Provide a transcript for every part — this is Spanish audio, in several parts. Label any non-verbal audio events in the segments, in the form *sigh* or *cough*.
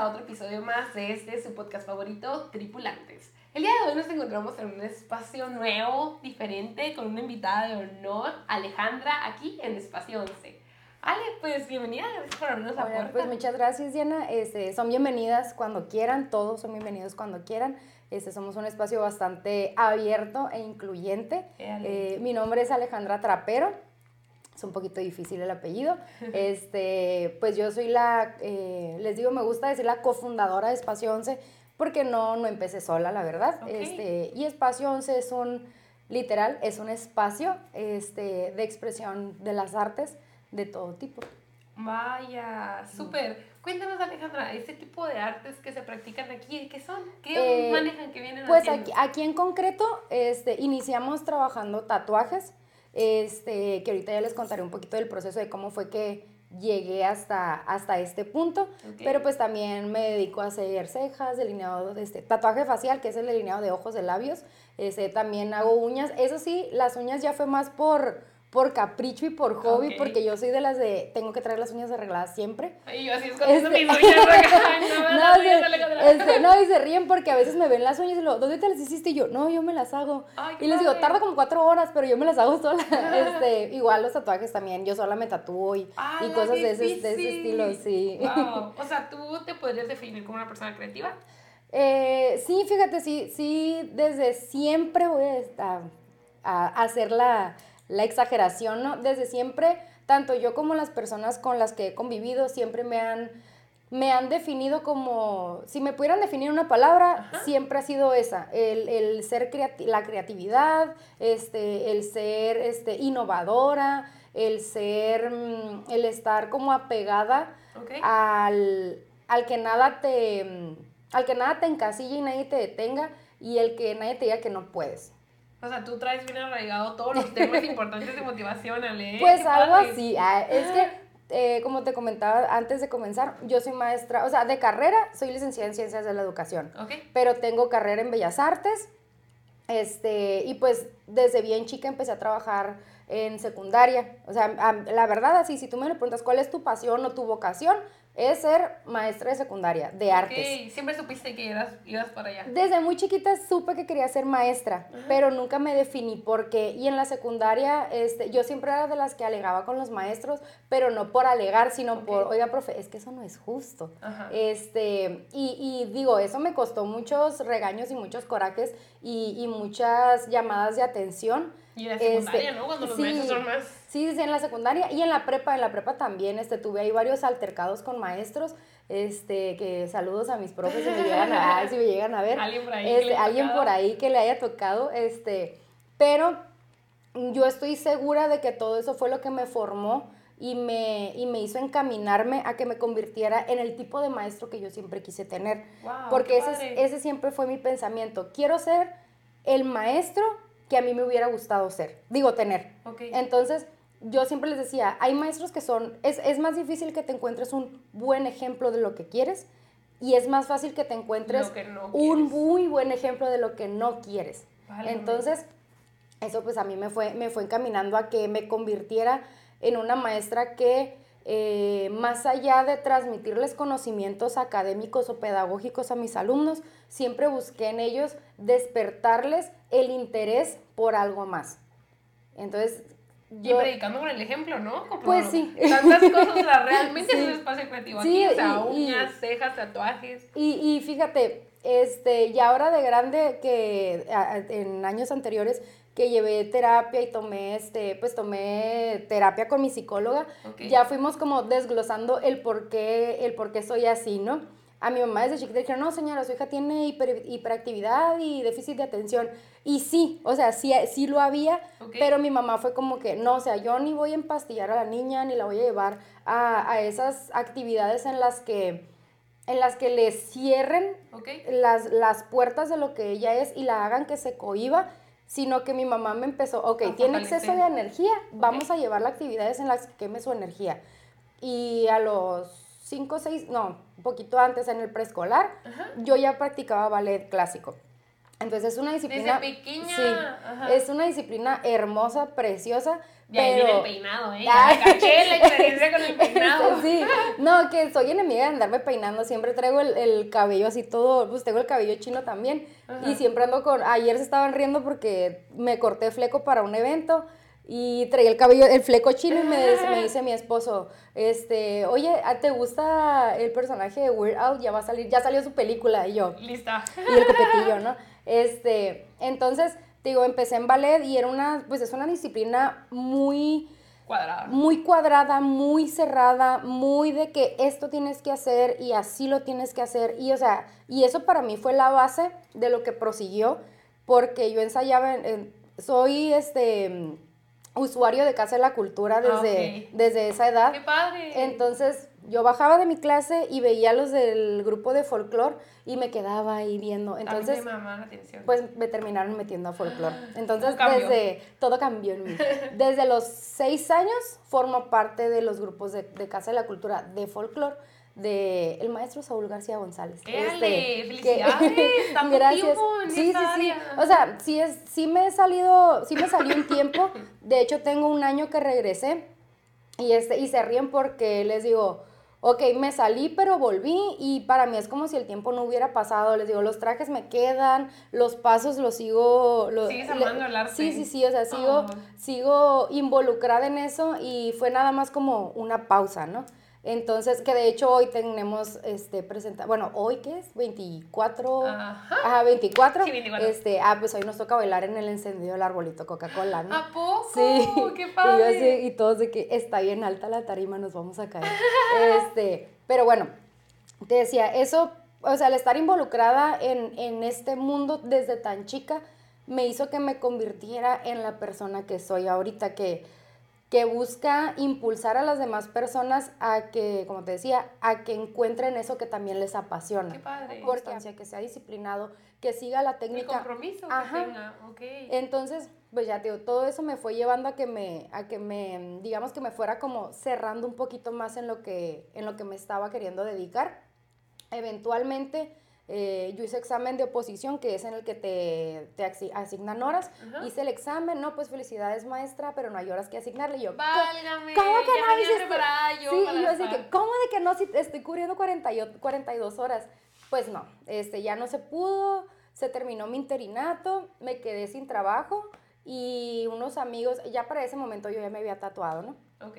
a otro episodio más de este, su podcast favorito, Tripulantes. El día de hoy nos encontramos en un espacio nuevo, diferente, con una invitada de honor, Alejandra, aquí en Espacio 11. Ale, pues bienvenida, gracias por abrirnos la puerta. Pues muchas gracias, Diana. Este, son bienvenidas cuando quieran, todos son bienvenidos cuando quieran. Este, somos un espacio bastante abierto e incluyente. Eh, mi nombre es Alejandra Trapero es un poquito difícil el apellido. Este, pues yo soy la, eh, les digo, me gusta decir la cofundadora de Espacio 11 porque no, no empecé sola, la verdad. Este, y Espacio 11 es un, literal, es un espacio este, de expresión de las artes de todo tipo. Vaya, súper. Cuéntanos, Alejandra, ese tipo de artes que se practican aquí, ¿qué son? ¿Qué eh, manejan? ¿Qué vienen Pues aquí, aquí, en concreto este, iniciamos trabajando tatuajes este, que ahorita ya les contaré un poquito del proceso de cómo fue que llegué hasta, hasta este punto, pero pues también me dedico a hacer cejas, delineado, de este, tatuaje facial, que es el delineado de ojos, de labios, este, también hago uñas, eso sí, las uñas ya fue más por por capricho y por hobby, porque yo soy de las de tengo que traer las uñas arregladas siempre. Ay, yo así escondiendo este, mis uñas *laughs* *laughs* no, este, no, y se ríen porque a veces me ven las uñas y lo, ¿dónde te las hiciste? Y yo, no, yo me las hago. y les digo, tarda como cuatro horas, pero yo me las hago sola. *laughs* este, igual los tatuajes también, yo sola me tatúo y, y cosas de ese, de ese, estilo, sí. Wow. O sea, ¿tú te podrías definir como una persona creativa? Eh, sí, fíjate, sí, sí, desde siempre voy a, a hacer la la exageración, ¿no? Desde siempre, tanto yo como las personas con las que he convivido siempre me han, me han definido como, si me pudieran definir una palabra, siempre ha sido esa, el, ser la creatividad, este, el ser este, innovadora, el ser, mm, el estar como apegada al, al, que nada te, al que nada te encasille y nadie te detenga y el que nadie te diga que no puedes. O sea, tú traes bien arraigado todos los temas *laughs* importantes de motivación, Ale. Pues algo así. Ah, es que, eh, como te comentaba antes de comenzar, yo soy maestra, o sea, de carrera soy licenciada en Ciencias de la Educación. Pero tengo carrera en Bellas Artes. Este, y pues desde bien chica empecé a trabajar en secundaria. O sea, la verdad, así, si tú me preguntas cuál es tu pasión o tu vocación, es ser maestra de secundaria, de artes. ¿Siempre supiste que ibas, ibas para allá? Desde muy chiquita supe que quería ser maestra, pero nunca me definí por qué. Y en la secundaria, este, yo siempre era de las que alegaba con los maestros, pero no por alegar, sino por, oiga, profe, es que eso no es justo. Este, y, y, digo, eso me costó muchos regaños y muchos corajes y, y muchas llamadas de atención. Y en la secundaria, este, ¿no? Cuando los maestros son más... Sí, sí, en la secundaria y en la prepa, en la prepa también, este, tuve ahí varios altercados con maestros, este, que saludos a mis profes si me llegan a, si me llegan a ver. *laughs* Alguien por ahí. Este, alguien por ahí que le haya tocado, este, pero yo estoy segura de que todo eso fue lo que me formó y me, y me hizo encaminarme a que me convirtiera en el tipo de maestro que yo siempre quise tener. porque ese, ese siempre fue mi pensamiento. Quiero ser el maestro que a mí me hubiera gustado ser, digo, tener. Entonces, yo siempre les decía, hay maestros que son, es, más difícil que te encuentres un buen ejemplo de lo que quieres y es más fácil que te encuentres un muy buen ejemplo de lo que no quieres. Entonces, eso pues a mí me fue, me fue encaminando a que me convirtiera en una maestra que eh, más allá de transmitirles conocimientos académicos o pedagógicos a mis alumnos, siempre busqué en ellos despertarles el interés por algo más. Entonces, yo, y predicando con el ejemplo, ¿no? pues sí. Tantas cosas, *laughs* realmente es un espacio creativo aquí, o sea, uñas, cejas, tatuajes. Y, y fíjate, este, y ahora de grande que en años anteriores que llevé terapia y tomé, este, pues tomé terapia con mi psicóloga, ya fuimos como desglosando el por qué, el por qué soy así, ¿no? A mi mamá desde chiquita dijeron, no señora, su hija tiene hiperactividad y déficit de atención. Y sí, o sea, sí, sí lo había, pero mi mamá fue como que, no, o sea, yo ni voy a empastillar a la niña, ni la voy a llevar a, a esas actividades en las que en las que le cierren las, las puertas de lo que ella es y la hagan que se cohiba sino que mi mamá me empezó, ok, tiene exceso de energía, vamos a llevarla a actividades en las que queme su energía. Y a los 5 o 6, no, un poquito antes en el preescolar, yo ya practicaba ballet clásico. Entonces es una disciplina. Desde pequeña. Sí, Ajá. es una disciplina hermosa, preciosa. Y ahí pero... viene el peinado, ¿eh? Ya caché la experiencia con el *laughs* peinado. Sí, no, que soy enemiga de andarme peinando, siempre traigo el, el cabello así todo, pues tengo el cabello chino también Ajá. y siempre ando con, ayer se estaban riendo porque me corté fleco para un evento y traía el cabello, el fleco chino y me, dice- me dice mi esposo, este, oye, ¿te gusta el personaje de Weird Al? Ya va a salir, ya salió su película y yo, Lista. y el copetillo, ¿no? Este, entonces, digo, empecé en ballet y era una, pues es una disciplina muy Cuadrada. muy cuadrada, muy cerrada, muy de que esto tienes que hacer y así lo tienes que hacer. Y o sea, y eso para mí fue la base de lo que prosiguió, porque yo ensayaba, en- en- soy este usuario de Casa de la Cultura desde, Ok. desde esa edad. ¡Qué padre! Entonces, yo bajaba de mi clase y veía a los del grupo de folclore y me quedaba ahí viendo. Entonces, pues me terminaron metiendo a folclore. Entonces, Todo cambió. desde todo cambió en mí. *laughs* Desde los seis años formo parte de los grupos de, de Casa de la Cultura de folclore de el maestro Saúl García González. ¡Éale! Este, ¡Felicidades! *laughs* Tanto tiempo en sí, sí, esa sí. área. O sea, sí es, sí me he salido, sí me salió un tiempo. De hecho, tengo un año que regresé y este, y se ríen porque les digo, ok, me salí, pero volví y para mí es como si el tiempo no hubiera pasado. Les digo, los trajes me quedan, los pasos los sigo. lo- Sigues amando el arte. Sí, sí, sí, o sea, sigo, Oh. sigo involucrada en eso y fue nada más como una pausa, ¿no? Entonces, que de hecho hoy tenemos, este, presenta, bueno, hoy qué es, 24, Ajá. ajá, 24, Sí, 24. este, ah, pues hoy nos toca bailar en el encendido del arbolito Coca-Cola, ¿no? ¿A poco? Sí, ¡Qué Y, yo así, y todos de que está bien alta la tarima, nos vamos a caer. *laughs* este, pero bueno, te decía, eso, o sea, el estar involucrada en, en este mundo desde tan chica me hizo que me convirtiera en la persona que soy ahorita, que, que busca impulsar a las demás personas a que, como te decía, a que encuentren eso que también les apasiona. ¡Qué padre! Constancia, que sea disciplinado, que siga la El técnica. compromiso Ajá. que tenga. Ok. Entonces, pues ya te digo, todo eso me fue llevando a que me, a que me, digamos que me fuera como cerrando un poquito más en lo que, en lo que me estaba queriendo dedicar. Eventualmente, eh, yo hice examen de oposición, que es en el que te, te asi- asignan horas. Ajá. Hice el examen, no, pues felicidades maestra, pero no hay horas que asignarle. Y yo, Válgame. ¿Cómo que ya no hiciste? yo sí, y yo así que, ¿cómo de que no? Si estoy cubriendo 40 y- 42 horas. Pues no, este, ya no se pudo, se terminó mi interinato, me quedé sin trabajo y unos amigos, ya para ese momento yo ya me había tatuado, ¿no? Ok.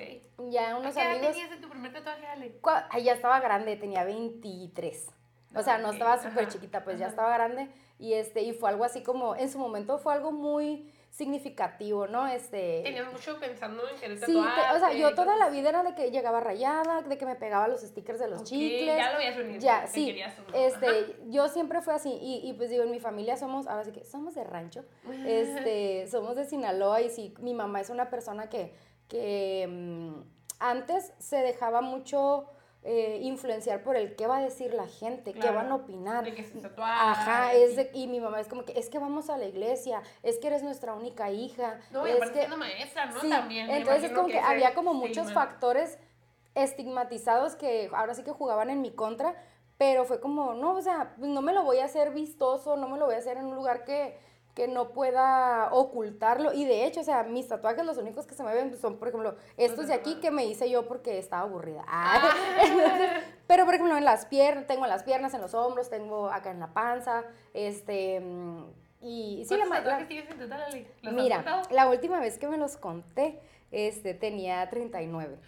Ya unos ¿A qué edad amigos, tenías en tu primer tatuaje, Ale? ay, ya estaba grande, tenía 23. O sea, no estaba súper chiquita, pues ya estaba grande y este y fue algo así como en su momento fue algo muy significativo, ¿no? Este Tenías mucho pensando en querer Sí, tatuarte. o sea, yo toda la vida era de que llegaba rayada, de que me pegaba los stickers de los Ok, chicles. Ya lo habías venido. Ya, sí. querías uno. Este, Ajá. yo siempre fue así y, y pues digo, en mi familia somos, ahora sí que somos de rancho, este, *laughs* somos de Sinaloa y sí, mi mamá es una persona que, que mm, antes se dejaba mucho eh, influenciar por el qué va a decir la gente, qué van a opinar. de que se Ajá, y- es de- y mi mamá es como que, es que vamos a la iglesia, es que eres nuestra única hija, No, y es que... siendo maestra, ¿no? Sí, También. entonces es como que, había como muchos estigma. factores estigmatizados que ahora sí que jugaban en mi contra, pero fue como, no, o sea, pues no me lo voy a hacer vistoso, no me lo voy a hacer en un lugar que, que no pueda ocultarlo. Y de hecho, o sea, mis tatuajes los únicos que se me ven son, por ejemplo, estos de aquí que me hice yo porque estaba aburrida. Ah, *laughs* entonces, pero por ejemplo, en las piernas, tengo en las piernas, en los hombros, tengo acá en la panza, este... mm, Y sí, la, ¿Cuántos ma- la- tatuajes tienes en total? ¿Los Mira, la última vez que me los conté, este, tenía 39.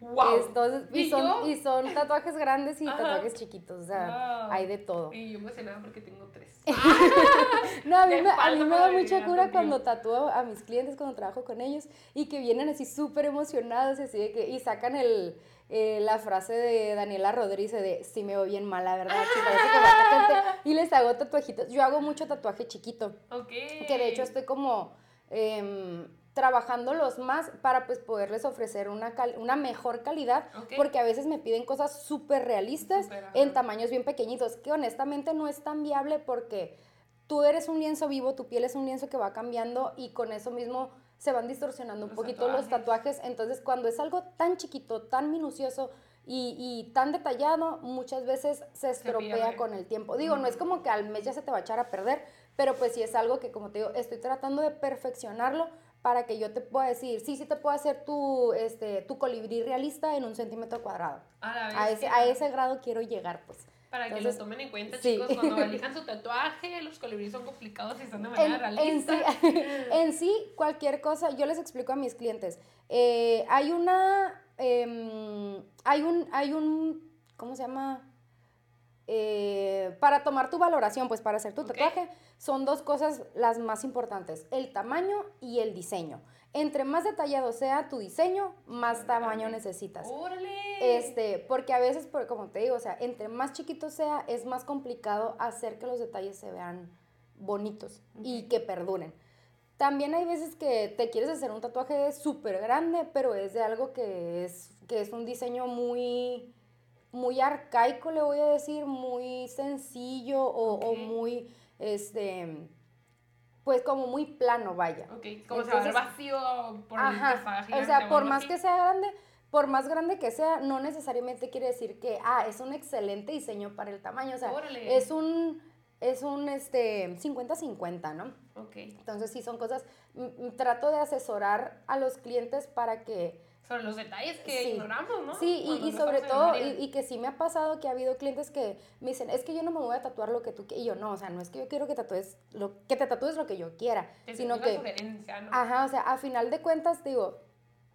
¡Wow! Entonces, y, ¿Y son, y son tatuajes grandes y Ajá. tatuajes chiquitos, o sea, Wow. hay de todo. Y yo emocionada porque tengo tres. *laughs* No, a mí, Me a mí me da mucha cura cuando tatúo a mis clientes, cuando trabajo con ellos, y que vienen así súper emocionados, así de que, y sacan el, eh, la frase de Daniela Rodríguez de, sí me veo bien mala, ¿verdad? Sí, parece que va a tatuar", y les hago tatuajitos. Yo hago mucho tatuaje chiquito. Ok. que de hecho estoy como em, trabajándolos más para pues poderles ofrecer una, cal- una mejor calidad, porque a veces me piden cosas súper realistas en tamaños bien pequeñitos, que honestamente no es tan viable porque tú eres un lienzo vivo, tu piel es un lienzo que va cambiando y con eso mismo se van distorsionando un poquito los tatuajes, entonces cuando es algo tan chiquito, tan minucioso, y, y tan detallado, muchas veces se estropea con el tiempo. Digo, no es como que al mes ya se te va a echar a perder, pero pues sí es algo que, como te digo, estoy tratando de perfeccionarlo para que yo te pueda decir, sí, sí te puedo hacer tu, este, tu colibrí realista en un centímetro cuadrado. A, la A vez ese, que- a ese grado quiero llegar, pues. Para que Entonces, lo tomen en cuenta, sí. chicos, cuando *laughs* elijan su tatuaje, los colibríes son complicados y son de manera en realista. sí, *laughs* en sí, cualquier cosa, yo les explico a mis clientes. eh, hay una, em, hay un, hay un, ¿cómo se llama? Eh, para tomar tu valoración, pues para hacer tu tatuaje, son dos cosas las más importantes, el tamaño y el diseño. Entre más detallado sea tu diseño, más tamaño necesitas. ¡Órale! Este, porque a veces, por- como te digo, o sea, entre más chiquito sea, es más complicado hacer que los detalles se vean bonitos y que perduren. También hay veces que te quieres hacer un tatuaje súper grande, pero es de algo que es, que es un diseño muy, muy arcaico, le voy a decir, muy sencillo o, muy, este, pues como muy plano, vaya. Ok, como se va a ver Entonces- vacío por el Ajá, está o sea, por más así. que sea grande, por más grande que sea, no necesariamente quiere decir que, ah, es un excelente diseño para el tamaño, o sea, Órale. es un, es un, este, 50-50, ¿no? Ok. Entonces, sí, son cosas, trato de asesorar a los clientes para que, Sobre los detalles que Sí. ignoramos, ¿no? sí, y, sobre todo, y, que sí me ha pasado que ha habido clientes que me dicen, es que yo no me voy a tatuar lo que tú quieras, y yo, no, o sea, no es que yo quiero que, tatúes lo, que te tatúes lo que yo quiera, sino una que... sugerencia, ¿no? Ajá, o sea, a final de cuentas, digo,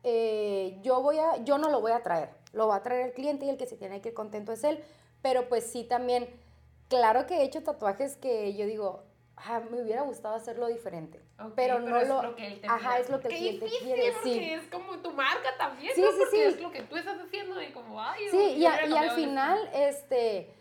eh, yo voy a, yo no lo voy a traer, lo va a traer el cliente y el que se tiene que ir contento es él, pero pues sí también, claro que he hecho tatuajes que yo digo, ah, me hubiera gustado hacerlo diferente, pero no es lo, que él te ajá, es lo que el cliente difícil, quiere, porque sí. es como tu marca también, Sí, ¿no? sí, Porque sí. es lo que tú estás haciendo y como, ay, Sí, y, a- y al final, este,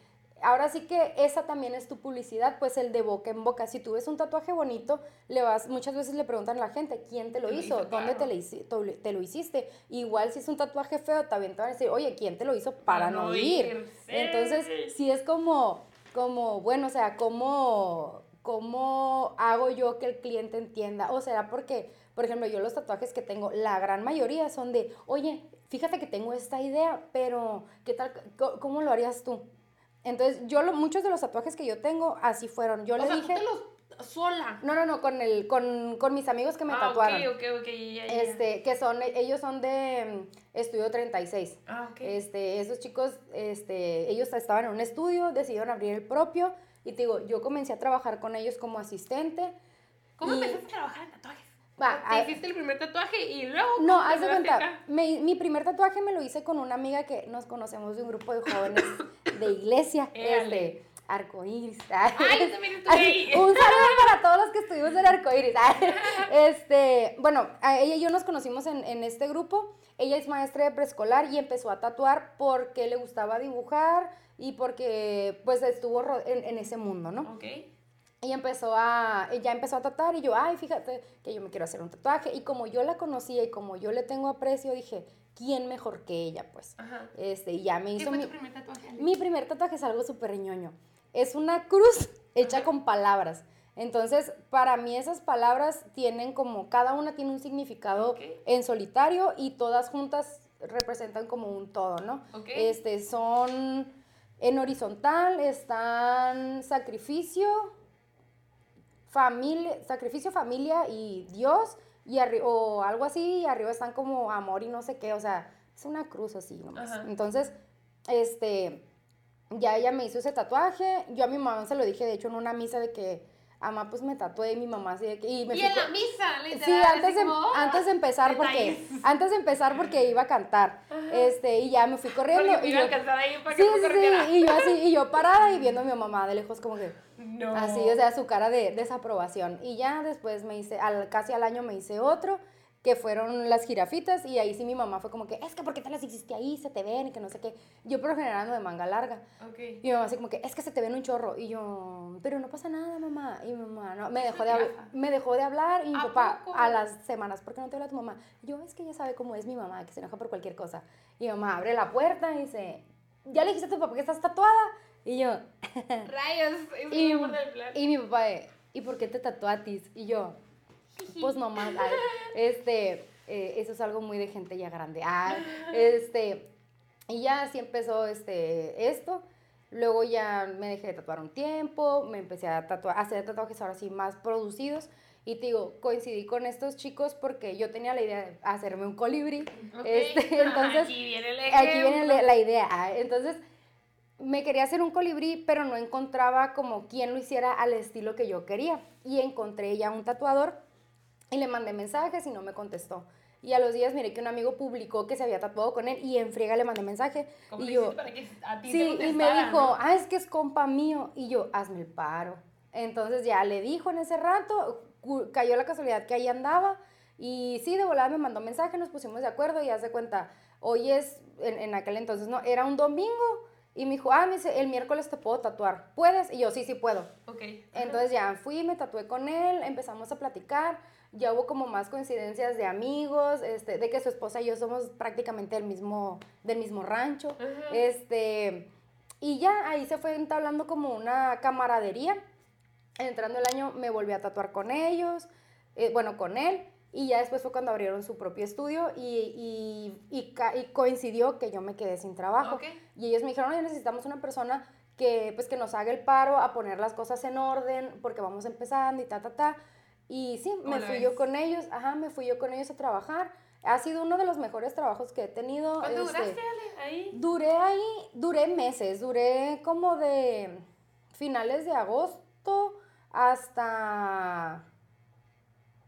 ahora sí que esa también es tu publicidad, pues el de boca en boca. Si tú ves un tatuaje bonito, le vas, muchas veces le preguntan a la gente, ¿quién te lo Te hizo? hizo, ¿Dónde te claro. lo, hici- to- te lo hiciste? Igual si es un tatuaje feo, también te van a decir, oye, ¿quién te lo hizo para, no ir? sí. Entonces, sí es como, como, bueno, o sea, ¿cómo, ¿cómo hago yo que el cliente entienda? O será porque, por ejemplo, yo los tatuajes que tengo, la gran mayoría son de, oye, fíjate que tengo esta idea, pero ¿qué tal? ¿Cómo lo harías tú? Entonces, yo lo- muchos de los tatuajes que yo tengo así fueron. Yo o le sea, dije, tú te los sola. no, no, no, con el, con, con mis amigos que me ah, tatuaron. ok, ok, ok, ya, ya. Este, que son, ellos son de mm, Estudio 36. Ah, ok. Este, esos chicos, este, ellos estaban en un estudio, decidieron abrir el propio y te digo, yo comencé a trabajar con ellos como asistente. ¿Cómo y- empezaste a trabajar en tatuajes? Va, te a- hiciste el primer tatuaje y luego... No, ¿cómo te haz de cuenta, me- mi primer tatuaje me lo hice con una amiga que nos conocemos de un grupo de jóvenes *laughs* de iglesia, este, arcoíris. Ay, yo también estuve ahí. *laughs* Un saludo para todos los que estuvimos en arcoíris. *laughs* Este, bueno, ella y yo nos conocimos en, en este grupo. Ella es maestra de preescolar y empezó a tatuar porque le gustaba dibujar y porque pues estuvo en, en ese mundo, ¿no? Ok. Y empezó a, ella empezó a tatuar y yo, ay, fíjate que yo me quiero hacer un tatuaje. Y como yo la conocía y como yo le tengo aprecio, dije, ¿quién mejor que ella? Pues, Ajá. este, y ya me ¿Qué hizo fue mi, tu primer tatuaje? Mi primer tatuaje es algo súper ñoño. Es una cruz *laughs* hecha con palabras. Entonces, para mí esas palabras tienen como, cada una tiene un significado en solitario y todas juntas representan como un todo, ¿no? Este, son en horizontal, están sacrificio, familia, sacrificio, familia y Dios, y o algo así, y arriba están como amor y no sé qué, o sea, es una cruz así nomás. Ajá. Entonces, este, ya ella me hizo ese tatuaje, yo a mi mamá se lo dije, de hecho, en una misa de que, mamá, pues me tatué, y mi mamá así de que, y me Y en la misa, Sí, literal. antes de, como, antes de empezar porque antes de empezar porque iba a cantar. Este, y ya me fui corriendo Porque y yo, ahí para sí, que sí, sí, y yo así y yo parada y viendo a mi mamá de lejos como que No. así, o sea, su cara de desaprobación. Y ya después me hice al casi al año me hice otro que fueron las jirafitas y ahí sí mi mamá fue como que, es que ¿por qué te las hiciste ahí? Se te ven y que no sé qué. Yo por lo general de manga larga. Ok. Y mi mamá así como que, es que se te ven un chorro. Y yo, pero no pasa nada, mamá. Y mi mamá, no, me dejó, de, jirafa. me dejó de hablar. Y mi ¿A papá, poco? a las semanas, ¿por qué no te habla tu mamá? Yo, es que ella sabe cómo es mi mamá, que se enoja por cualquier cosa. Y mi mamá abre la puerta y dice, ¿ya le dijiste a tu papá que estás tatuada? Y yo, *laughs* Rayos, es y, mi y mi papá, de, ¿y por qué te tatuatis? Y yo, *laughs* pues nomás, ay, este, eh, eso es algo muy de gente ya grande. Ah, este, y ya así empezó este, esto. Luego ya me dejé de tatuar un tiempo, me empecé a, tatuar, a hacer tatuajes ahora sí más producidos. Y te digo, coincidí con estos chicos porque yo tenía la idea de hacerme un colibrí. Este, *laughs* entonces, aquí viene, el aquí viene la, la idea. Entonces, me quería hacer un colibrí, pero no encontraba como quien lo hiciera al estilo que yo quería. Y encontré ya un tatuador y le mandé mensajes y no me contestó. Y a los días miré que un amigo publicó que se había tatuado con él y en friega le mandé mensaje. y yo, para que a ti sí, te y me dijo, ah, es que es compa mío. Y yo, hazme el paro. Entonces ya le dijo en ese rato, cayó la casualidad que ahí andaba. Y sí, de volada me mandó mensaje, nos pusimos de acuerdo y hace cuenta, hoy es, en, aquel entonces, no, era un domingo. Y me dijo, ah, me dice, el miércoles te puedo tatuar. ¿Puedes? Y yo, sí, sí puedo. Ok. Entonces ya fui, me tatué con él, empezamos a platicar. Ya hubo como más coincidencias de amigos, este, de que su esposa y yo somos prácticamente del mismo, del mismo rancho. Este, y ya ahí se fue entablando como una camaradería entrando el año me volví a tatuar con ellos, eh, bueno, con él, y ya después fue cuando abrieron su propio estudio y, y, coincidió que yo me quedé sin trabajo. Y ellos me dijeron, oye, necesitamos una persona que, pues, que nos haga el paro a poner las cosas en orden porque vamos empezando y ta, ta, ta. Y sí, me fui yo con ellos, ajá, me fui yo con ellos a trabajar. Ha sido uno de los mejores trabajos que he tenido. ¿Cuánto este, duraste ahí? Duré ahí, duré meses, duré como de finales de agosto hasta,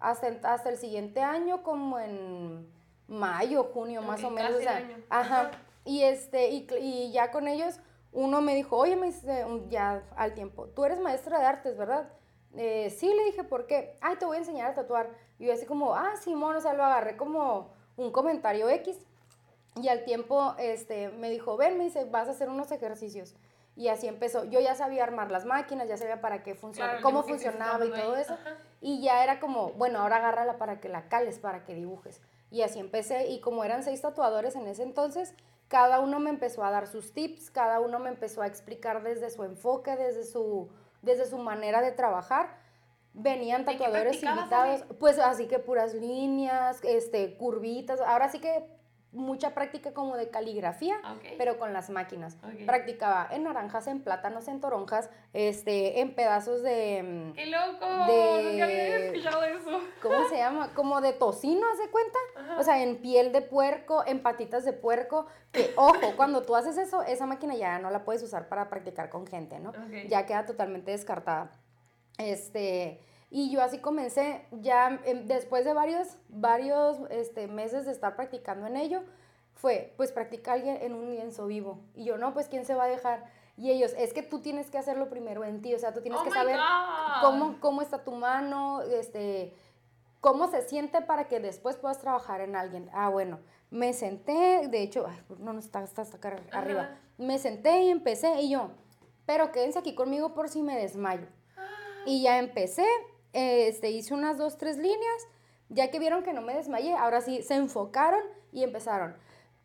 hasta, hasta el siguiente año, como en mayo, junio, más o menos. ajá. Y, este, y, ya con ellos, uno me dijo, oye, me dice, ya al tiempo, tú eres maestra de artes, ¿verdad? Eh, sí, le dije, ¿por qué? Ay, te voy a enseñar a tatuar. Y yo así como, ah, Simón, o sea, lo agarré como un comentario X. Y al tiempo, este, me dijo, ven, me dice, vas a hacer unos ejercicios. Y así empezó. Yo ya sabía armar las máquinas, ya sabía para qué funcionaba, cómo funcionaba y todo eso. Y ya era como, bueno, ahora agárrala para que la cales, para que dibujes. Y así empecé. Y como eran seis tatuadores en ese entonces, cada uno me empezó a dar sus tips, cada uno me empezó a explicar desde su enfoque, desde su, desde su manera de trabajar. Venían tatuadores invitados, pues así que puras líneas, este, curvitas. Ahora sí que mucha práctica como de caligrafía, pero con las máquinas. Practicaba en naranjas, en plátanos, en toronjas, este, en pedazos de... Mm, ¡Qué loco! De, había escuchado eso. ¿Cómo se llama? Como de tocino, ¿haz de cuenta? O sea, en piel de puerco, en patitas de puerco. Que, ojo, cuando tú haces eso, esa máquina ya no la puedes usar para practicar con gente, ¿no? Ya queda totalmente descartada. Este... Y yo así comencé, ya em, después de varios, varios este, meses de estar practicando en ello, fue, pues practica alguien en un lienzo vivo. Y yo, no, pues ¿quién se va a dejar? Y ellos, es que tú tienes que hacerlo primero en ti, o sea, tú tienes oh que saber cómo, cómo está tu mano, este, cómo se siente para que después puedas trabajar en alguien. Ah, bueno, me senté, de hecho, ay, no, no está, está hasta acá arriba, me senté y empecé y yo, pero quédense aquí conmigo por si me desmayo. Ah. Y ya empecé, este, hice unas dos, tres líneas, ya que vieron que no me desmayé, ahora sí se enfocaron y empezaron.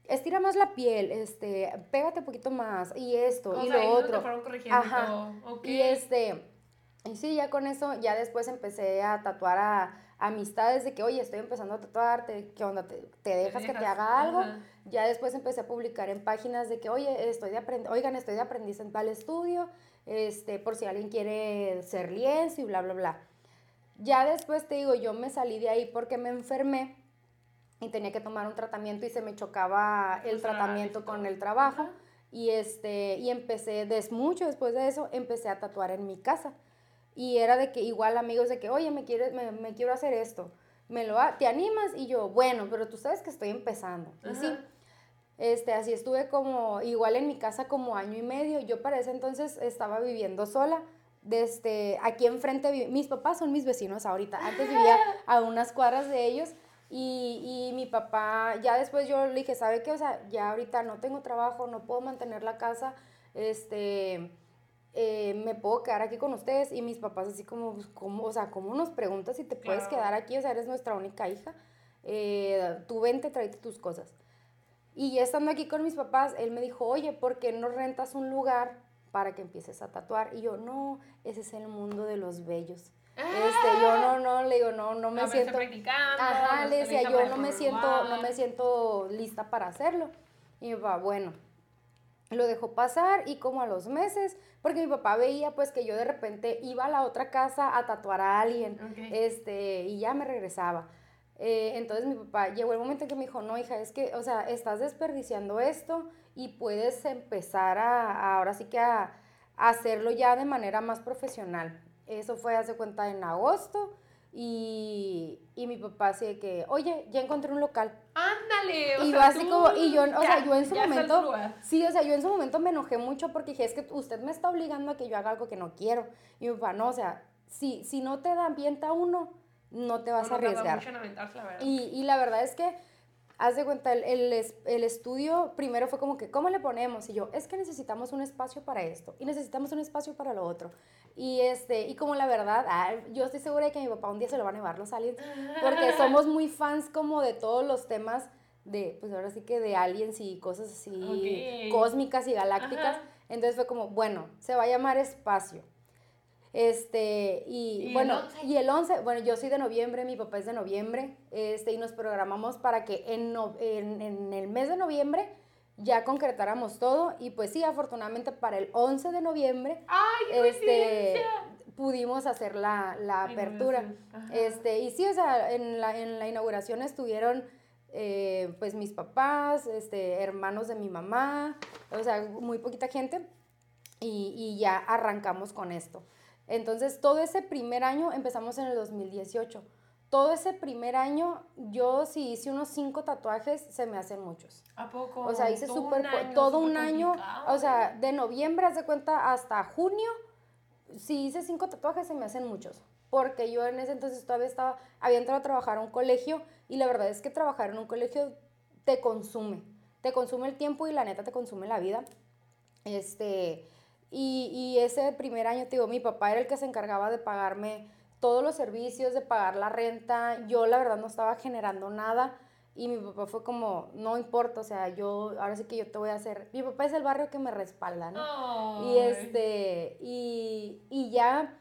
Estira más la piel, este, pégate un poquito más, y esto, y lo otro. Ajá. Y este, y sí, ya con eso, ya después empecé a tatuar a, amistades de que, oye, estoy empezando a tatuarte, ¿qué onda? ¿Te, dejas, que te haga algo? Ya después empecé a publicar en páginas de que, oye, estoy de oigan, estoy de aprendiz en tal estudio, este, por si alguien quiere ser lienzo y bla, bla, bla. Ya después te digo, yo me salí de ahí porque me enfermé y tenía que tomar un tratamiento y se me chocaba el tratamiento con el trabajo. Y, este, y empecé, des mucho después de eso, empecé a tatuar en mi casa. Y era de que igual amigos de que, oye, me, quieres, me, quiero hacer esto. Me lo ¿Te animas? Y yo, bueno, pero tú sabes que estoy empezando. Y sí, este, así estuve como, igual en mi casa como año y medio. Yo para ese entonces estaba viviendo sola desde aquí enfrente, mis papás son mis vecinos ahorita, antes vivía a unas cuadras de ellos y, y, mi papá, ya después yo le dije, ¿sabe qué? O sea, ya ahorita no tengo trabajo, no puedo mantener la casa, este, eh, me puedo quedar aquí con ustedes y mis papás así como, pues, ¿cómo, o sea, ¿cómo nos preguntas si te puedes quedar aquí? O sea, eres nuestra única hija, eh, tú vente, tráete tus cosas. Y ya estando aquí con mis papás, él me dijo, oye, ¿por qué no rentas un lugar para que empieces a tatuar. Y yo, no, ese es el mundo de los bellos. Este, yo no, no, le digo, no, no me siento. Ajá, le decía, yo no me siento, no me siento lista para hacerlo. Y mi papá, bueno. Lo dejó pasar y como a los meses, porque mi papá veía pues que yo de repente iba a la otra casa a tatuar a alguien, este, y ya me regresaba. Eh, entonces mi papá llegó el momento en que me dijo, no, hija, es que, o sea, estás desperdiciando esto y puedes empezar a, ahora sí que a, hacerlo ya de manera más profesional. Eso fue, hace cuenta, en agosto. Y, y, mi papá así de que, oye, ya encontré un local. Ándale. O y sea, así como, y yo, o sea, yo en su momento, sí, o sea, yo en su momento me enojé mucho porque dije, es que usted me está obligando a que yo haga algo que no quiero. Y mi papá, no, o sea, si, si no te da ambienta uno, no te vas a arriesgar. Y, y, la verdad es que, haz de cuenta, el, el, estudio primero fue como que, ¿cómo le ponemos? Y yo, es que necesitamos un espacio para esto y necesitamos un espacio para lo otro. Y, este, y como la verdad, ah, yo estoy segura de que mi papá un día se lo van a llevar los aliens, porque *laughs* somos muy fans como de todos los temas de, pues ahora sí que de aliens y cosas así cósmicas y galácticas. Entonces fue como, bueno, se va a llamar espacio este, y, bueno, y el 11, bueno, yo soy de noviembre, mi papá es de noviembre, este, y nos programamos para que en, en, el mes de noviembre ya concretáramos todo, y pues sí, afortunadamente para el 11 de noviembre, este, pudimos hacer la, la apertura. Este, y sí, o sea, en la, en la inauguración estuvieron... Eh, pues mis papás, este, hermanos de mi mamá, o sea, muy poquita gente, y, y ya arrancamos con esto. Entonces, todo ese primer año, empezamos en el 2018. Todo ese primer año, yo si hice unos cinco tatuajes, se me hacen muchos. ¿A poco? O sea, hice súper, todo un año, o sea, de noviembre, haz de cuenta, hasta junio, si hice cinco tatuajes, se me hacen muchos. Porque yo en ese entonces todavía estaba, había entrado a trabajar a un colegio y la verdad es que trabajar en un colegio te consume. Te consume el tiempo y la neta te consume la vida. Este, y, ese primer año, digo, mi papá era el que se encargaba de pagarme todos los servicios, de pagar la renta. Yo la verdad no estaba generando nada. Y mi papá fue como, no importa, o sea, yo, ahora sí que yo te voy a hacer. Mi papá es el barrio que me respalda, ¿no? Y este, y, y ya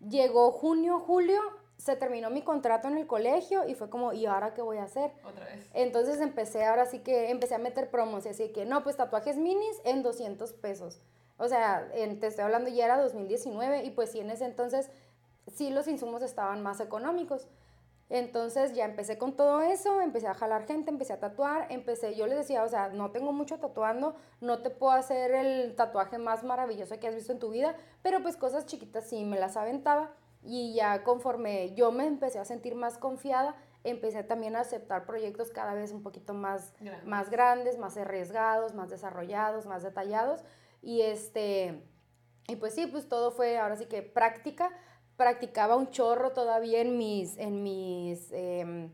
llegó junio, julio, se terminó mi contrato en el colegio y fue como, ¿y ahora qué voy a hacer? Otra vez. Entonces empecé, ahora sí que empecé a meter promos y así que, no, pues tatuajes minis en 200 pesos. O sea, te estoy hablando ya era 2019 y pues sí, en ese entonces sí los insumos estaban más económicos. Entonces ya empecé con todo eso, empecé a jalar gente, empecé a tatuar, empecé, yo les decía, o sea, no tengo mucho tatuando, no te puedo hacer el tatuaje más maravilloso que has visto en tu vida, pero pues cosas chiquitas sí me las aventaba y ya conforme yo me empecé a sentir más confiada, empecé también a aceptar proyectos cada vez un poquito más, más grandes, más arriesgados, más desarrollados, más detallados y este, y pues sí, pues todo fue ahora sí que práctica. Practicaba un chorro todavía en mis, en mis, em,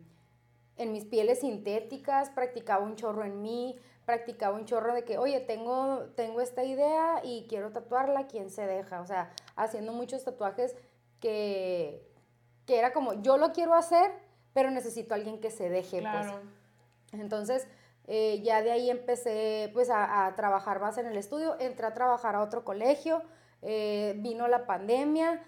en mis pieles sintéticas, practicaba un chorro en mí, practicaba un chorro de que, oye, tengo, tengo esta idea y quiero tatuarla, ¿quién se deja? O sea, haciendo muchos tatuajes que, que era como, yo lo quiero hacer, pero necesito a alguien que se deje. Pues. Claro. Entonces, eh, ya de ahí empecé pues a, trabajar más en el estudio, entré a trabajar a otro colegio, eh, vino la pandemia,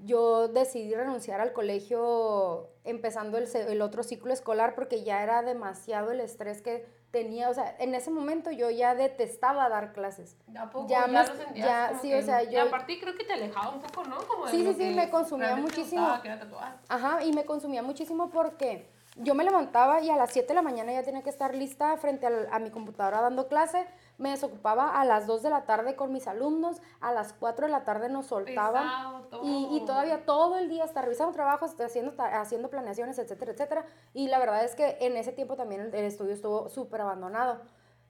yo decidí renunciar al colegio empezando el, el, otro ciclo escolar porque ya era demasiado el estrés que tenía, o sea, en ese momento yo ya detestaba dar clases. ¿A poco? Ya, ya, ya sí, o sea, yo... Y aparte creo que te alejaba un poco, ¿no? Como sí, sí, sí, me consumía muchísimo. Ajá, y me consumía muchísimo porque yo me levantaba y a las 7 de la mañana ya tenía que estar lista frente a, mi computadora dando clase. Me desocupaba a las 2 de la tarde con mis alumnos, a las 4 de la tarde nos soltaban. Y, y, todavía todo el día hasta revisando trabajos, haciendo, haciendo planeaciones, etcétera, etcétera. Y la verdad es que en ese tiempo también el, estudio estuvo súper abandonado.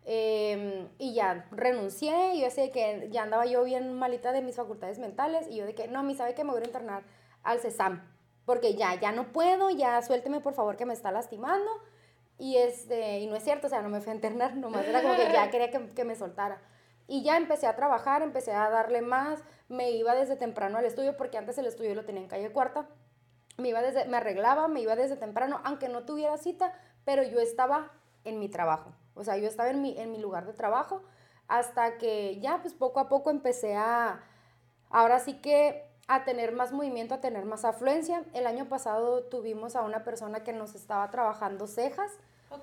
Em, y ya renuncié, y yo sé que ya andaba yo bien malita de mis facultades mentales, y yo de que, no, mi sabe que me voy a internar al CESAM porque ya, ya no puedo, ya suélteme por favor que me está lastimando. Y, este, y no es cierto, o sea, no me fui a internar, *laughs* nomás era como que ya quería que, que, me soltara. Y ya empecé a trabajar, empecé a darle más, me iba desde temprano al estudio, porque antes el estudio lo tenía en calle cuarta. Me, iba desde, me arreglaba, me iba desde temprano, aunque no tuviera cita, pero yo estaba en mi trabajo. O sea, yo estaba en mi, en mi lugar de trabajo hasta que ya, pues poco a poco empecé a, ahora sí que a tener más movimiento, a tener más afluencia. El año pasado tuvimos a una persona que nos estaba trabajando cejas.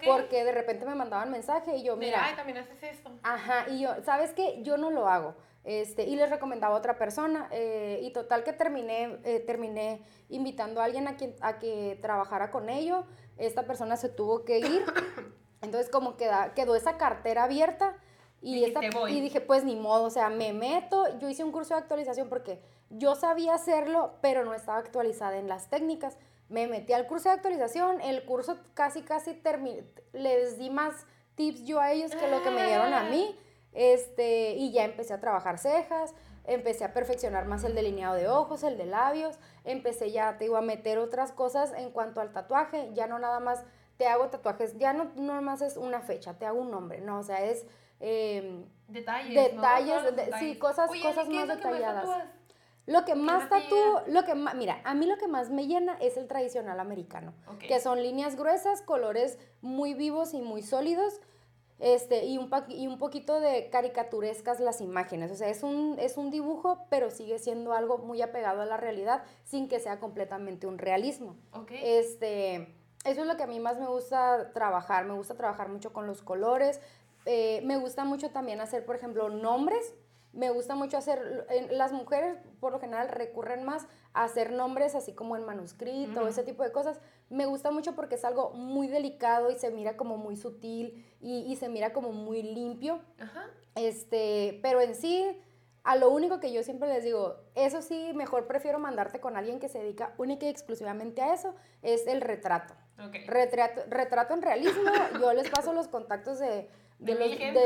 Porque de repente me mandaban mensaje y yo, Mira, mira, ay, también haces esto. Ajá, y yo, ¿sabes qué? Yo no lo hago. Este, y les recomendaba a otra persona. eh, y total que terminé, eh, terminé invitando a alguien a, quien, a que trabajara con ello. Esta persona se tuvo que ir. *coughs* Entonces como queda, quedó esa cartera abierta. Y, esta- y dije, pues ni modo, o sea, me meto. Yo hice un curso de actualización porque yo sabía hacerlo, pero no estaba actualizada en las técnicas. Me metí al curso de actualización, el curso casi, casi terminé. Les di más tips yo a ellos que lo que me dieron a mí. Este, y ya empecé a trabajar cejas, empecé a perfeccionar más el delineado de ojos, el de labios, empecé ya, te digo, a meter otras cosas en cuanto al tatuaje, ya no nada más te hago tatuajes, ya no, no más es una fecha, te hago un nombre, no, o sea, es... eh, Detalles. Detalles, sí, cosas- Oye, cosas ¿y qué más detalladas. Lo que más llena? lo que más, mira, a mí lo que más me llena es el tradicional americano, que son líneas gruesas, colores muy vivos y muy sólidos, este, y un, y un poquito de caricaturescas las imágenes, o sea, es un, es un dibujo, pero sigue siendo algo muy apegado a la realidad, sin que sea completamente un realismo. Ok. Este, eso es lo que a mí más me gusta trabajar. Me gusta trabajar mucho con los colores. Eh, me gusta mucho también hacer, por ejemplo, nombres. Me gusta mucho hacer, las mujeres por lo general recurren más a hacer nombres así como en manuscrito, ese tipo de cosas. Me gusta mucho porque es algo muy delicado y se mira como muy sutil y, y se mira como muy limpio. Ajá. Este, pero en sí, a lo único que yo siempre les digo, eso sí, mejor prefiero mandarte con alguien que se dedica única y exclusivamente a eso, es el retrato. Retrato, retrato en realismo, yo les paso los contactos de... De los- mil gente,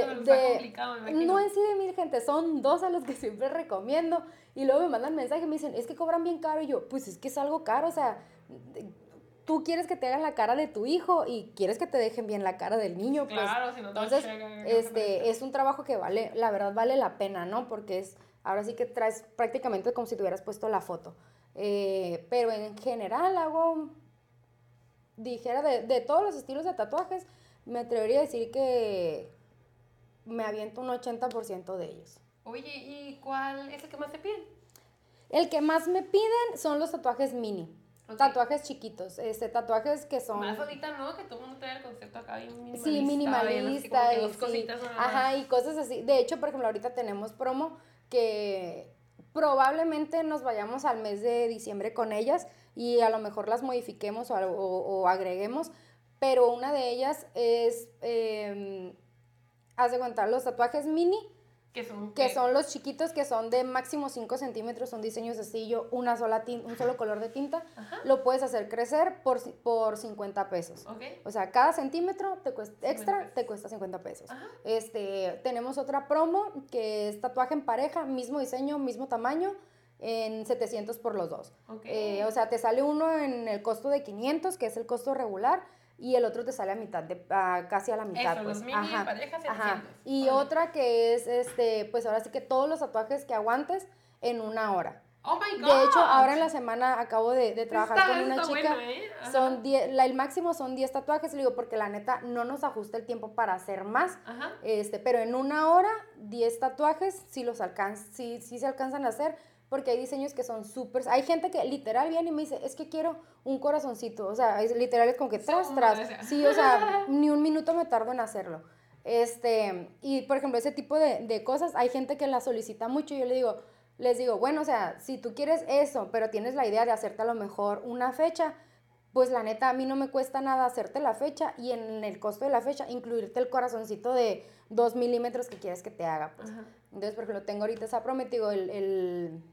complicado, me imagino. no en sí de mil gente, son dos a los que siempre recomiendo y luego me mandan mensaje y me dicen, es que cobran bien caro y yo, pues es que es algo caro, o sea, tú quieres que te hagan la cara de tu hijo y quieres que te dejen bien la cara del niño, pues Claro, si no entonces, no este, es un trabajo que vale, la verdad vale la pena, ¿no? Porque es, ahora sí que traes prácticamente como si te hubieras puesto la foto. Eh, pero en general hago, dijera, de, de todos los estilos de tatuajes, me atrevería a decir que me aviento un 80% de ellos. Oye, ¿y cuál es el que más te piden? El que más me piden son los tatuajes mini. Tatuajes chiquitos, este, tatuajes que son... Más ahorita, ¿no? Que todo el mundo trae el concepto acá bien minimalista. Sí, minimalista y dos sí. cositas. Ajá, y cosas así. De hecho, por ejemplo, ahorita tenemos promo que probablemente nos vayamos al mes de diciembre con ellas y a lo mejor las modifiquemos o- o agreguemos, pero una de ellas es, eh, haz de cuenta, los tatuajes mini, Que son... que son los chiquitos que son de máximo 5 centímetros, son diseños de sello, una sola tin- un solo color de tinta, Ajá. lo puedes hacer crecer por, por 50 pesos. Ok. O sea, cada centímetro te cuesta, 50 extra pesos. te cuesta 50 pesos. Ajá. Este, tenemos otra promo que es tatuaje en pareja, mismo diseño, mismo tamaño, en 700 por los dos. Ok. Eh, o sea, te sale uno en el costo de 500, que es el costo regular, y el otro te sale a mitad, de, a casi a la mitad. Eso, pues. los mini pareja, 700. Y Órale. otra que es, este, pues ahora sí que todos los tatuajes que aguantes en una hora. Oh my God. De hecho, ahora en la semana acabo de, de trabajar Está- con una chica. bueno, ¿eh? Ajá. Son 10, la, el máximo son 10 tatuajes, le digo, porque la neta no nos ajusta el tiempo para hacer más. Ajá. Este, pero en una hora, 10 tatuajes, sí los alcanzan, sí, sí se alcanzan a hacer, porque hay diseños que son súper. Hay gente que literal viene y me dice, es que quiero un corazoncito. O sea, es, literal es como que tras, tras. Sí, o sea, *laughs* ni un minuto me tardo en hacerlo. Este, y por ejemplo, ese tipo de, de cosas, hay gente que la solicita mucho y yo le digo, les digo, bueno, o sea, si tú quieres eso, pero tienes la idea de hacerte a lo mejor una fecha, pues la neta a mí no me cuesta nada hacerte la fecha y en el costo de la fecha incluirte el corazoncito de 2 milímetros que quieres que te haga. Pues. Entonces, por ejemplo, tengo ahorita esa prometido el, el,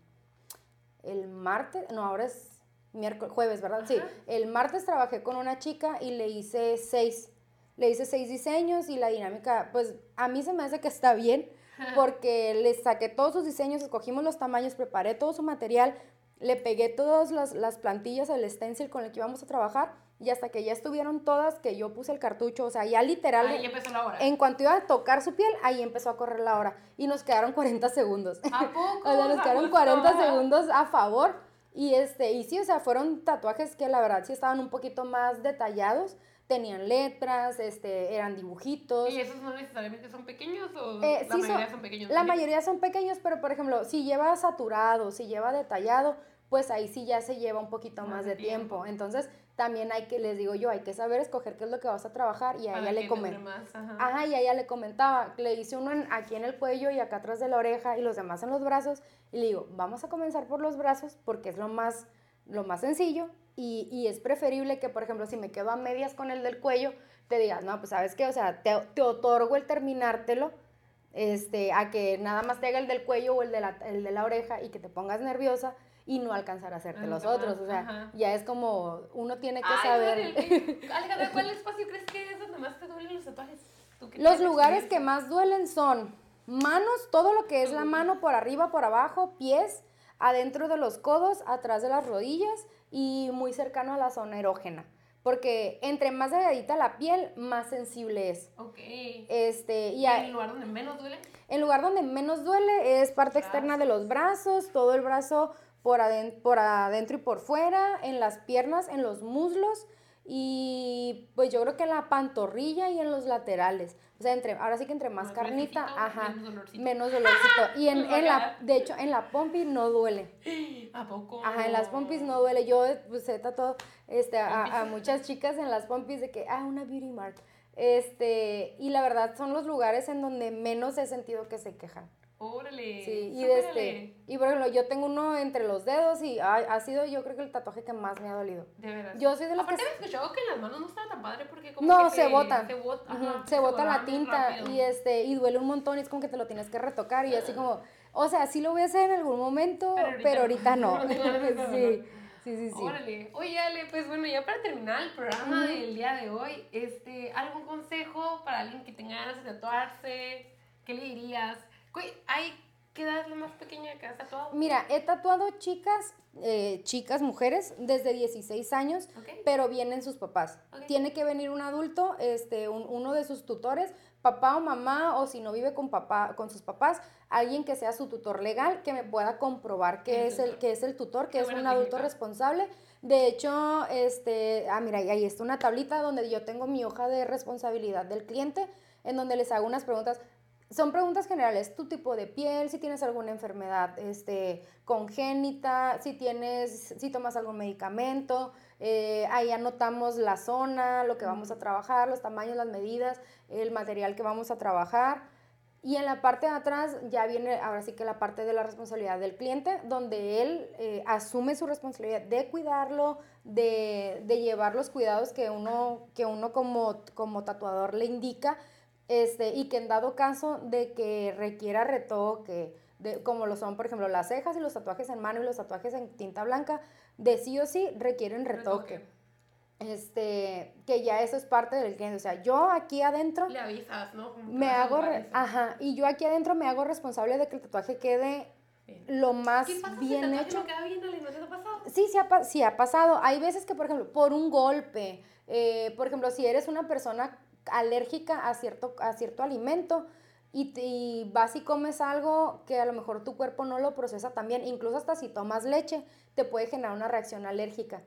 el martes, no, ahora es miércoles, jueves, ¿verdad? Sí, el martes trabajé con una chica y le hice seis, le hice seis diseños y la dinámica, pues a mí se me hace que está bien porque le saqué todos sus diseños, escogimos los tamaños, preparé todo su material, le pegué todas las, las plantillas, el stencil con el que íbamos a trabajar y hasta que ya estuvieron todas, que yo puse el cartucho, o sea, ya literal... Ahí empezó la hora. En cuanto iba a tocar su piel, ahí empezó a correr la hora. Y nos quedaron 40 segundos. ¿A poco? *laughs* o sea, nos quedaron gusto. 40 segundos a favor. Y este, y sí, o sea, fueron tatuajes que la verdad sí estaban un poquito más detallados. Tenían letras, este, eran dibujitos. ¿Y esos no necesariamente son pequeños o Eh, la sí mayoría son- son pequeños? La mayoría son pequeños, pero por ejemplo, si lleva saturado, si lleva detallado, pues ahí sí ya se lleva un poquito Más más, de de tiempo. tiempo. Entonces, también hay que, les digo yo, hay que saber escoger qué es lo que vas a trabajar y a ella le que comen. dure más, ajá. Ajá, y a ella le comentaba, le hice uno en- aquí en el cuello y acá atrás de la oreja y los demás en los brazos. Y le digo, vamos a comenzar por los brazos porque es lo más, lo más sencillo y, y es preferible que, por ejemplo, si me quedo a medias con el del cuello, te digas, no, pues sabes qué, o sea, te, te otorgo el terminártelo este, a que nada más te haga el del cuello o el de la, el de la oreja y que te pongas nerviosa y no alcanzar a hacerte Ah, los otros. O sea, ajá. ya es como, uno tiene que Ay, saber. órale. *laughs* Alejandra, ¿cuál espacio crees que es donde más te duelen los tatuajes? ¿Tú qué Los lugares que más duelen son manos, todo lo que es la mano por arriba, por abajo, pies, adentro de los codos, atrás de las rodillas y muy cercano a la zona erógena. Porque entre más delgadita la piel, más sensible es. Ok. Este, y ¿Y a- el lugar donde menos duele? el lugar donde menos duele es parte externa de los brazos, todo el brazo por, aden- por adentro y por fuera, en las piernas, en los muslos y pues yo creo que en la pantorrilla y en los laterales. O sea, entre, ahora sí que entre más, Más carnita, ajá, menos dolorcito. menos dolorcito. *laughs* Y en, a en la, de hecho, en la pompi no duele. *gasps* ¿A poco? Ajá, en las pompis no duele. Yo pues, he tatuado este, a, a muchas chicas en las pompis de que, ah, una beauty mark. Este, y la verdad son los lugares en donde menos he sentido que se quejan. Órale. Sí, y súper, este, y por ejemplo, yo tengo uno entre los dedos y ay, ha sido yo creo que el tatuaje que más me ha dolido. De veras. Yo soy de las que Aparte había escuchado que en las manos no estaba tan padre porque como no, que se bota. Se bota, se bota la tinta y este y duele un montón y es como que te lo tienes que retocar y así como, o sea, sí lo voy a hacer en algún momento, Pero pero ahorita no, *laughs* *laughs* sí, sí, sí, sí. Órale. Oye, Ale, pues bueno, ya para terminar el programa del día de hoy, este, ¿algún consejo para alguien que tenga ganas de tatuarse? ¿Qué le dirías? Cu- ¿Hay qué edad es la más pequeña que has tatuado? Mira, he tatuado chicas, eh, chicas, mujeres, desde 16 años, pero vienen sus papás. Tiene que venir un adulto, este, un- uno de sus tutores, papá o mamá, o si no vive con papá, con sus papás, alguien que sea su tutor legal, que me pueda comprobar que es el, tutor. que es el tutor, que Qué es un adulto responsable. De hecho, este, ah, mira, ahí está una tablita donde yo tengo mi hoja de responsabilidad del cliente, en donde les hago unas preguntas. Son preguntas generales, tu tipo de piel, si tienes alguna enfermedad este, congénita, si tienes, si tomas algún medicamento, eh, ahí anotamos la zona, lo que vamos a trabajar, los tamaños, las medidas, el material que vamos a trabajar. Y en la parte de atrás ya viene ahora sí que la parte de la responsabilidad del cliente, donde él eh, asume su responsabilidad de cuidarlo, de, de llevar los cuidados que uno, que uno como, como tatuador le indica, este, y que en dado caso de que requiera retoque, de, como lo son, por ejemplo, las cejas y los tatuajes en mano y los tatuajes en tinta blanca, de sí o sí requieren retoque. Retoque. Este, que ya eso es parte del cliente. O sea, yo aquí adentro Le avisas, ¿no? Como me hago, re- ajá, y yo aquí adentro me hago responsable de que el tatuaje quede Bien. lo más ¿Qué pasa si el bien hecho. no queda bien? ¿No te ha pasado? Sí, sí ha, sí ha pasado. Hay veces que, por ejemplo, por un golpe, eh, por ejemplo, si eres una persona alérgica a cierto, a cierto alimento y, y vas y comes algo que a lo mejor tu cuerpo no lo procesa tan bien, incluso hasta si tomas leche, te puede generar una reacción alérgica.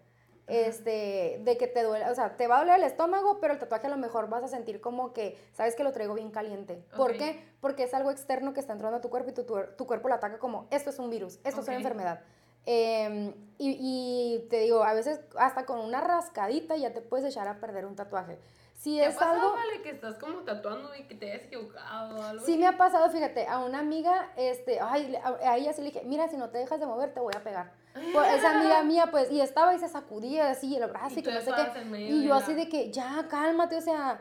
Este, de que te duele, o sea, te va a doler el estómago, pero el tatuaje a lo mejor vas a sentir como que, sabes que lo traigo bien caliente. ¿Por qué? Porque es algo externo que está entrando a tu cuerpo y tu, tu, tu cuerpo lo ataca como, esto es un virus, esto es una enfermedad. Eh, y, y te digo, a veces hasta con una rascadita ya te puedes echar a perder un tatuaje. Si ¿Te ha es algo... Que estás como tatuando y que te hayas equivocado o algo Sí me ha pasado, fíjate, a una amiga, este, ay, a, ella sí le dije, mira, si no te dejas de mover, te voy a pegar. Pues, esa amiga *laughs* mía, pues, y estaba y se sacudía así el brazo Y que no sé qué. Y yo la- así de que, ya, cálmate, o sea,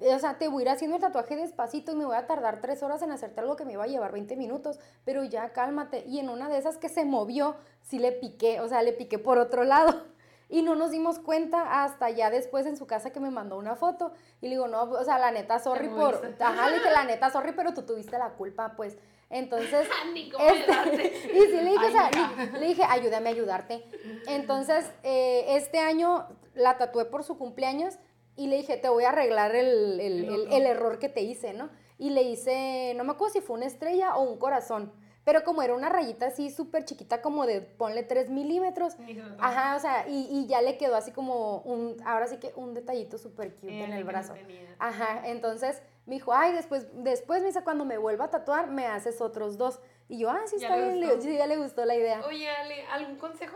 eh, o sea, te voy a ir haciendo el tatuaje despacito y me voy a tardar tres horas en hacerte algo que me iba a llevar 20 minutos, pero ya, cálmate. Y en una de esas que se movió, sí le piqué, o sea, le piqué por otro lado. Y no nos dimos cuenta hasta ya después en su casa que me mandó una foto. Y le digo, no, o sea, la neta, sorry por. Ajá, le dije, la neta, sorry, pero tú tuviste la culpa, pues. Entonces. *laughs* Ni cómo este, *laughs* y sí le dije, Ay, o sea, le, le dije, ayúdame a ayudarte. Entonces, eh, este año la tatué por su cumpleaños y le dije, te voy a arreglar el, el- El el error que te hice, ¿no? Y le hice, no me acuerdo si fue una estrella o un corazón. Pero como era una rayita así súper chiquita, como de, ponle 3 milímetros. Ajá, o sea, y, y ya le quedó así como un, ahora sí que un detallito súper cute Eh, en el brazo. Ajá, entonces me dijo, ay, después, después me dice, cuando me vuelva a tatuar, me haces otros dos. Y yo, ah, sí, está bien, le sí, ya le gustó la idea. Oye, Ale, ¿algún consejo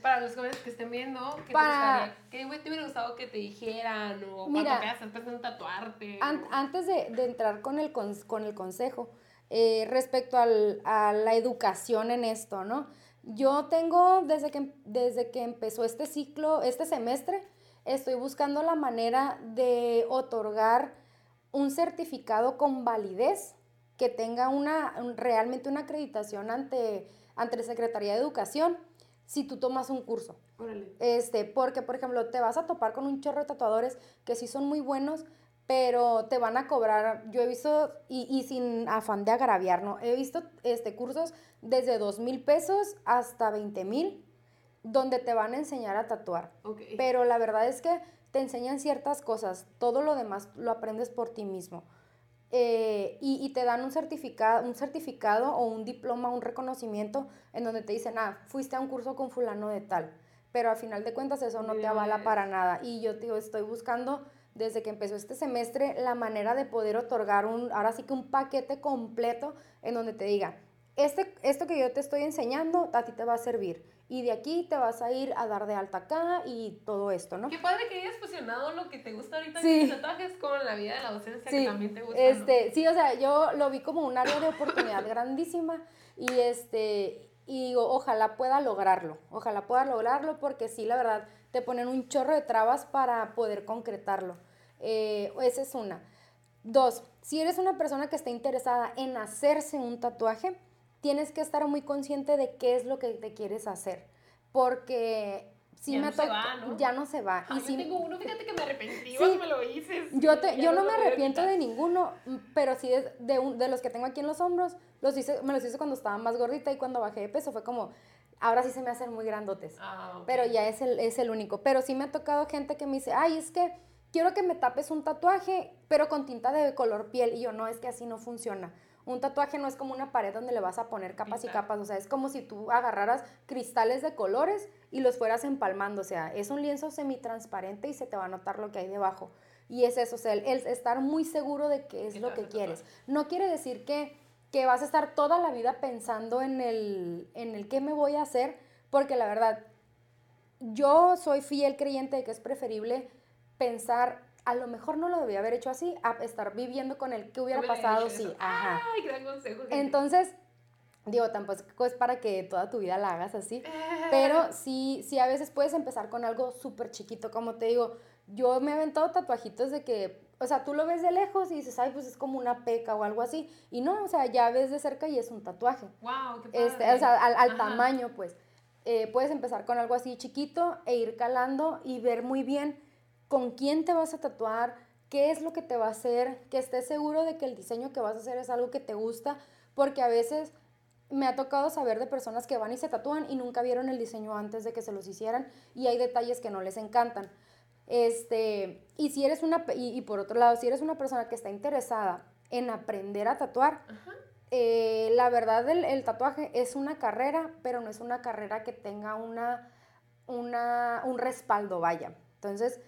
Para los jóvenes que estén viendo, ¿qué Para- te gustaría? ¿Qué te hubiera gustado que te dijeran? O Mira, cuando veas, estás en tatuarte. An- o- antes de, de entrar con el, cons- con el consejo, eh, respecto al- a la educación en esto, ¿no? Yo tengo, desde que, desde que empezó este ciclo, este semestre, estoy buscando la manera de otorgar un certificado con validez que tenga una, un- realmente una acreditación ante, ante la Secretaría de Educación si tú tomas un curso. Órale. Este, porque, por ejemplo, te vas a topar con un chorro de tatuadores que sí son muy buenos, pero te van a cobrar, yo he visto, y, y sin afán de agraviar, ¿no? He visto este, cursos desde dos mil pesos hasta 20 mil, donde te van a enseñar a tatuar. Pero la verdad es que te enseñan ciertas cosas, todo lo demás lo aprendes por ti mismo. Eh, y, y te dan un certificado, un certificado o un diploma, un reconocimiento en donde te dicen, ah, fuiste a un curso con fulano de tal. Pero al final de cuentas eso no te avala para nada. Y yo digo, estoy buscando desde que empezó este semestre la manera de poder otorgar un, ahora sí que un paquete completo en donde te diga, este, esto que yo te estoy enseñando a ti te va a servir. Y de aquí te vas a ir a dar de alta acá y todo esto, ¿no? Qué padre que hayas fusionado lo que te gusta ahorita Sí. en tatuajes con la vida de la docencia que Sí, también te gusta. ¿no? este, sí, o sea, yo lo vi como un área de oportunidad *laughs* grandísima y este, y digo, ojalá pueda lograrlo, ojalá pueda lograrlo porque sí, la verdad, te ponen un chorro de trabas para poder concretarlo. Eh, esa es una. Dos, si eres una persona que está interesada en hacerse un tatuaje, tienes que estar muy consciente de qué es lo que te quieres hacer, porque si Ya me no se toca- va, ¿no? ya no se va. Ah, y yo si- tengo uno, fíjate que me arrepentí Sí. cuando me lo hice. yo, te, yo no me arrepiento de ninguno, pero sí de, de, un- de los que tengo aquí en los hombros, los hice, me los hice cuando estaba más gordita y cuando bajé de peso fue como, ahora sí se me hacen muy grandotes. Ah. Pero ya es el, es el único. Pero sí me ha tocado gente que me dice, ay, es que quiero que me tapes un tatuaje, pero con tinta de color piel. Y yo, no, es que así no funciona. Un tatuaje no es como una pared donde le vas a poner capas y capas. O sea, es como si tú agarraras cristales de colores y los fueras empalmando. O sea, es un lienzo semitransparente y se te va a notar lo que hay debajo. Y es eso, o sea, el, el estar muy seguro de qué es ¿Qué lo que quieres. No quiere decir que, que vas a estar toda la vida pensando en el, en el qué me voy a hacer, porque la verdad, yo soy fiel creyente de que es preferible pensar, a lo mejor no lo debía haber hecho así, a estar viviendo con el que hubiera pasado si, ajá. Ay, gran consejo. gente. Entonces, digo, tampoco es para que toda tu vida la hagas así, pero sí, sí a veces puedes empezar con algo súper chiquito, como te digo, yo me he aventado tatuajitos de que, o sea, tú lo ves de lejos y dices, ay, pues es como una peca o algo así, y no, o sea, ya ves de cerca y es un tatuaje. Wow, qué padre. Este, o sea, al, tamaño, pues. Eh, puedes empezar con algo así chiquito e ir calando y ver muy bien con quién te vas a tatuar, qué es lo que te va a hacer, que estés seguro de que el diseño que vas a hacer es algo que te gusta, porque a veces me ha tocado saber de personas que van y se tatúan y nunca vieron el diseño antes de que se los hicieran y hay detalles que no les encantan. Este, y si eres una, y, y por otro lado, si eres una persona que está interesada en aprender a tatuar, Ajá. eh, la verdad el, el tatuaje es una carrera, pero no es una carrera que tenga una, una, un respaldo, vaya. Entonces,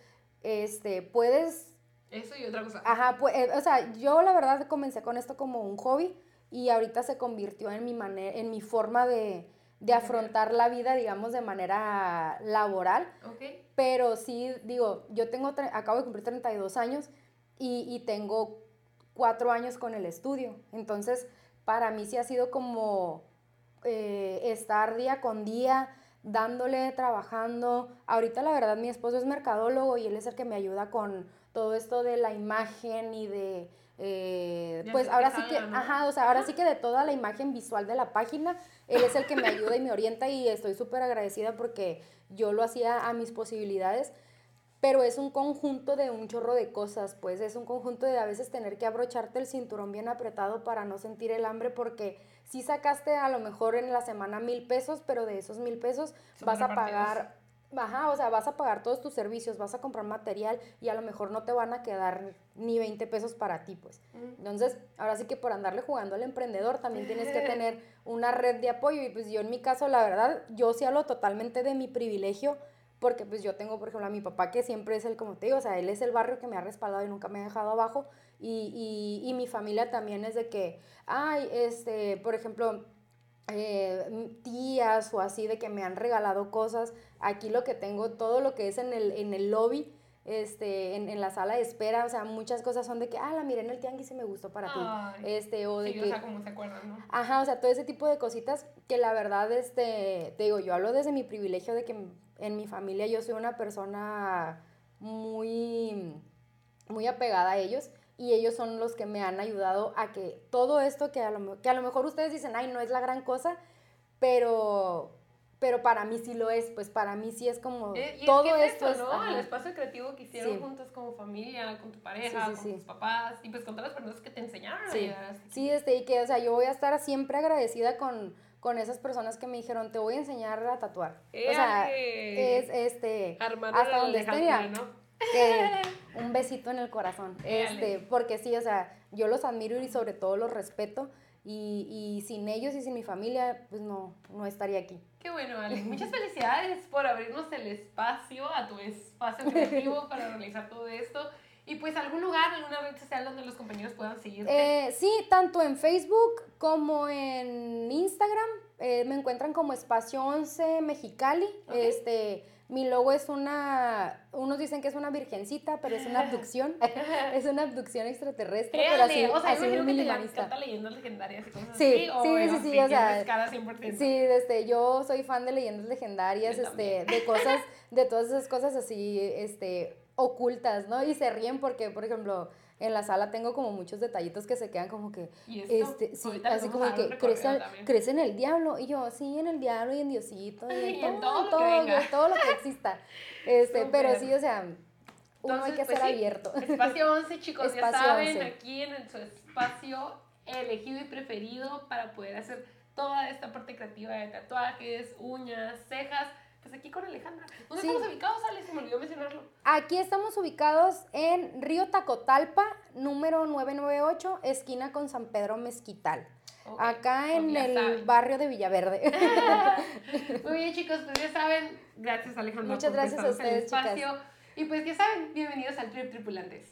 este, puedes, Eso y otra cosa. ajá, pues, eh, o sea, yo la verdad comencé con esto como un hobby y ahorita se convirtió en mi manera, en mi forma de, de afrontar la vida, digamos, de manera laboral. Pero sí, digo, yo tengo, acabo de cumplir 32 años y, y tengo cuatro años con el estudio. Entonces, para mí sí ha sido como eh, estar día con día, dándole, trabajando. Ahorita la verdad mi esposo es mercadólogo y él es el que me ayuda con todo esto de la imagen y de... eh, pues ahora sí que, ajá, o sea, ahora sí que de toda la imagen visual de la página, él es el que me ayuda y me orienta y estoy súper agradecida porque yo lo hacía a mis posibilidades, pero es un conjunto de un chorro de cosas, pues es un conjunto de a veces tener que abrocharte el cinturón bien apretado para no sentir el hambre porque si sacaste a lo mejor en la semana mil pesos, pero de esos mil pesos Son vas a pagar Ajá, o sea, vas a pagar todos tus servicios, vas a comprar material y a lo mejor no te van a quedar ni 20 pesos para ti, pues. Mm. Entonces, ahora sí que por andarle jugando al emprendedor también tienes que *laughs* tener una red de apoyo y pues yo en mi caso, la verdad, yo sí hablo totalmente de mi privilegio porque pues yo tengo, por ejemplo, a mi papá que siempre es el, como te digo, o sea, él es el barrio que me ha respaldado y nunca me ha dejado abajo y, y, y mi familia también es de que, ay, este, por ejemplo, eh, tías o así de que me han regalado cosas. Aquí lo que tengo, todo lo que es en el, en el lobby, este, en, en, la sala de espera, o sea, muchas cosas son de que, ah, la miré en el tianguis y me gustó para ti. Este, o de sí, que... o sea, como se acuerdan, ¿no? Ajá, o sea, todo ese tipo de cositas que la verdad, este, te digo, yo hablo desde mi privilegio de que en mi familia yo soy una persona muy, muy apegada a ellos y ellos son los que me han ayudado a que todo esto que a lo, que a lo mejor ustedes dicen, ay, no es la gran cosa, pero pero para mí sí lo es, pues para mí sí es como Eh, y todo es que es esto. El espacio creativo que hicieron Sí. juntos como familia, con tu pareja, Sí, sí, con tus papás y pues con todas las personas que te enseñaron a Sí, aquí. sí, este, y que, o sea, yo voy a estar siempre agradecida con, con esas personas que me dijeron, te voy a enseñar a tatuar. O sea, es, este, hasta donde esté, ¿no? *laughs* un besito en el corazón. Este, porque sí, o sea, yo los admiro y sobre todo los respeto. Y, y sin ellos y sin mi familia, pues no, no estaría aquí. Qué bueno, Ale. Muchas felicidades por abrirnos el espacio, a tu espacio creativo *laughs* para realizar todo esto. Y pues algún lugar, alguna red social donde los compañeros puedan seguirte. Eh, sí, tanto en Facebook como en Instagram eh, me encuentran como Espacio 11 Mexicali. Este, mi logo es una, unos dicen que es una virgencita, pero es una abducción. *laughs* es una abducción extraterrestre, pero así, o sea, así yo muy imagino que te minimalista. encanta leyendas legendarias y cosas Sí, así. o sí, sí, sí, o sea, tienes cara 100%. Sí, este, yo soy fan de leyendas legendarias, Yo este, de cosas, *laughs* de todas esas cosas así, este, ocultas, ¿no? Y se ríen porque, por ejemplo, en la sala tengo como muchos detallitos que se quedan como que, este, sí, así como que crece, crece en el diablo, y yo, sí, en el diablo y en Diosito, y en, *laughs* Y en todo, todo lo que todo lo exista, este, pero sí, o sea, uno hay que pues, ser sí, abierto. Espacio 11, chicos, ya Espacio saben, 11. aquí en su espacio elegido y preferido para poder hacer toda esta parte creativa de tatuajes, uñas, cejas. Pues aquí con Alejandra. ¿Dónde Sí. estamos ubicados, Ale? Se me olvidó mencionarlo. Aquí estamos ubicados en Río Tacotalpa, número 998, esquina con San Pedro Mezquital. Acá pues en el saben. barrio de Villaverde. *laughs* *laughs* Muy bien, chicos, pues ya saben. Gracias, Alejandra. Muchas gracias a ustedes, chicas. espacio. Y pues ya saben, bienvenidos al Trip Tripulantes.